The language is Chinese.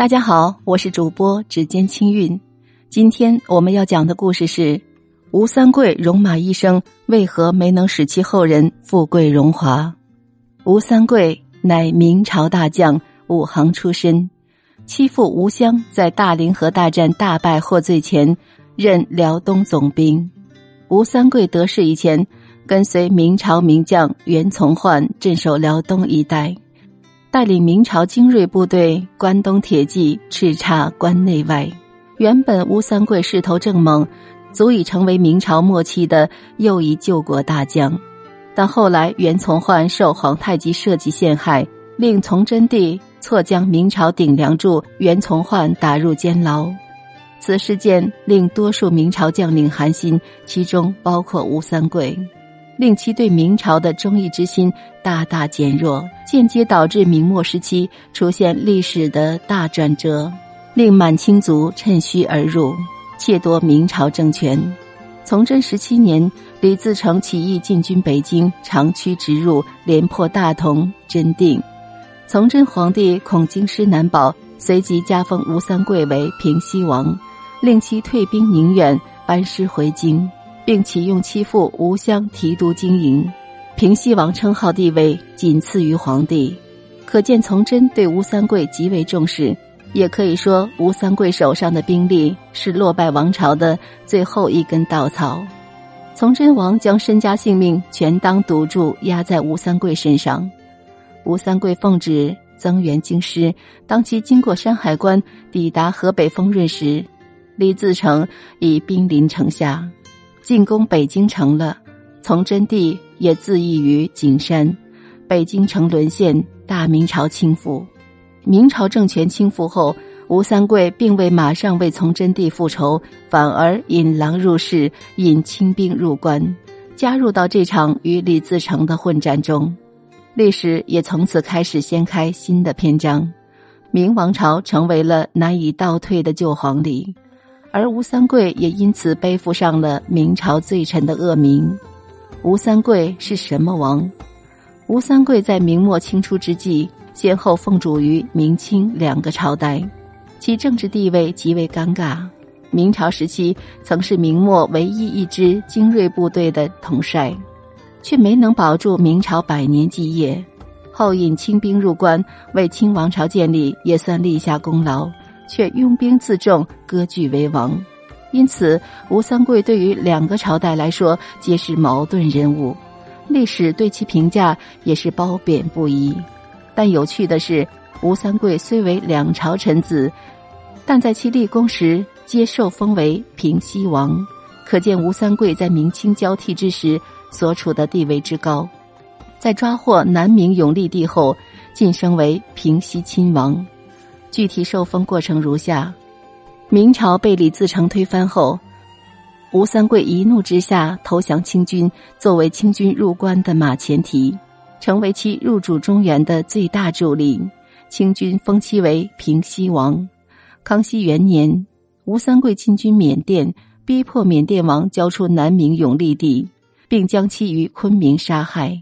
大家好，我是主播指尖清韵。今天我们要讲的故事是吴三桂戎马一生，为何没能使其后人富贵荣华？吴三桂乃明朝大将，武行出身，其父吴襄在大凌河大战大败获罪前，任辽东总兵。吴三桂得势以前，跟随明朝名将袁从焕镇守辽东一带。带领明朝精锐部队关东铁骑叱咤关内外，原本吴三桂势头正猛，足以成为明朝末期的又一救国大将。但后来袁从焕受皇太极设计陷害，令崇祯帝错将明朝顶梁柱袁从焕打入监牢。此事件令多数明朝将领寒心，其中包括吴三桂。令其对明朝的忠义之心大大减弱，间接导致明末时期出现历史的大转折，令满清族趁虚而入，窃夺明朝政权。崇祯十七年，李自成起义进军北京，长驱直入，连破大同、真定。崇祯皇帝恐京师难保，随即加封吴三桂为平西王，令其退兵宁远，班师回京。并启用其父吴襄提督经营，平西王称号地位仅次于皇帝，可见崇祯对吴三桂极为重视。也可以说，吴三桂手上的兵力是落败王朝的最后一根稻草。崇祯王将身家性命全当赌注压在吴三桂身上。吴三桂奉旨增援京师，当其经过山海关抵达河北丰润时，李自成已兵临城下。进攻北京城了，崇祯帝也自缢于景山，北京城沦陷，大明朝倾覆。明朝政权倾覆后，吴三桂并未马上为崇祯帝复仇，反而引狼入室，引清兵入关，加入到这场与李自成的混战中。历史也从此开始掀开新的篇章，明王朝成为了难以倒退的旧皇帝。而吴三桂也因此背负上了明朝罪臣的恶名。吴三桂是什么王？吴三桂在明末清初之际，先后奉主于明清两个朝代，其政治地位极为尴尬。明朝时期曾是明末唯一一支精锐部队的统帅，却没能保住明朝百年基业。后引清兵入关，为清王朝建立也算立下功劳。却拥兵自重，割据为王，因此吴三桂对于两个朝代来说皆是矛盾人物，历史对其评价也是褒贬不一。但有趣的是，吴三桂虽为两朝臣子，但在其立功时皆受封为平西王，可见吴三桂在明清交替之时所处的地位之高。在抓获南明永历帝后，晋升为平西亲王。具体受封过程如下：明朝被李自成推翻后，吴三桂一怒之下投降清军，作为清军入关的马前蹄，成为其入主中原的最大助力。清军封其为平西王。康熙元年，吴三桂进军缅甸，逼迫缅甸王交出南明永历帝，并将其于昆明杀害。